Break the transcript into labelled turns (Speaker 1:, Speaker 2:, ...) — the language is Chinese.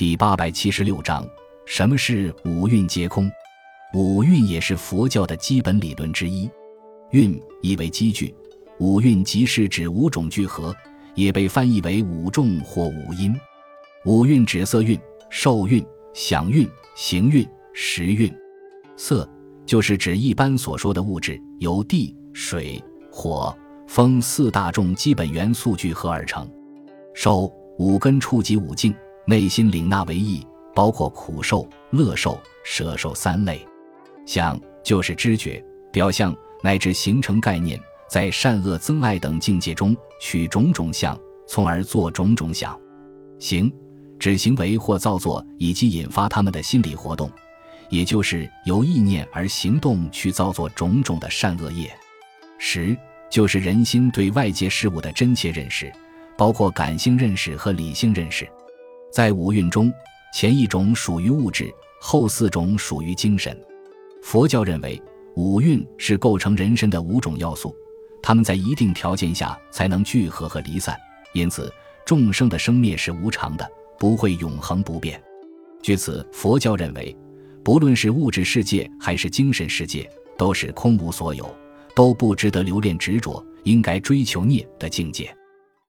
Speaker 1: 第八百七十六章：什么是五蕴皆空？五蕴也是佛教的基本理论之一。蕴意为积聚，五蕴即是指五种聚合，也被翻译为五众或五音。五蕴指色蕴、受蕴、想蕴、行蕴、识蕴。色就是指一般所说的物质，由地、水、火、风四大众基本元素聚合而成。受五根触及五境。内心领纳为意，包括苦受、乐受、舍受三类。想就是知觉、表象乃至形成概念，在善恶增爱等境界中取种种相，从而做种种想。行指行为或造作以及引发他们的心理活动，也就是由意念而行动去造作种种的善恶业。识就是人心对外界事物的真切认识，包括感性认识和理性认识。在五蕴中，前一种属于物质，后四种属于精神。佛教认为，五蕴是构成人身的五种要素，它们在一定条件下才能聚合和离散。因此，众生的生灭是无常的，不会永恒不变。据此，佛教认为，不论是物质世界还是精神世界，都是空无所有，都不值得留恋执着，应该追求涅的境界。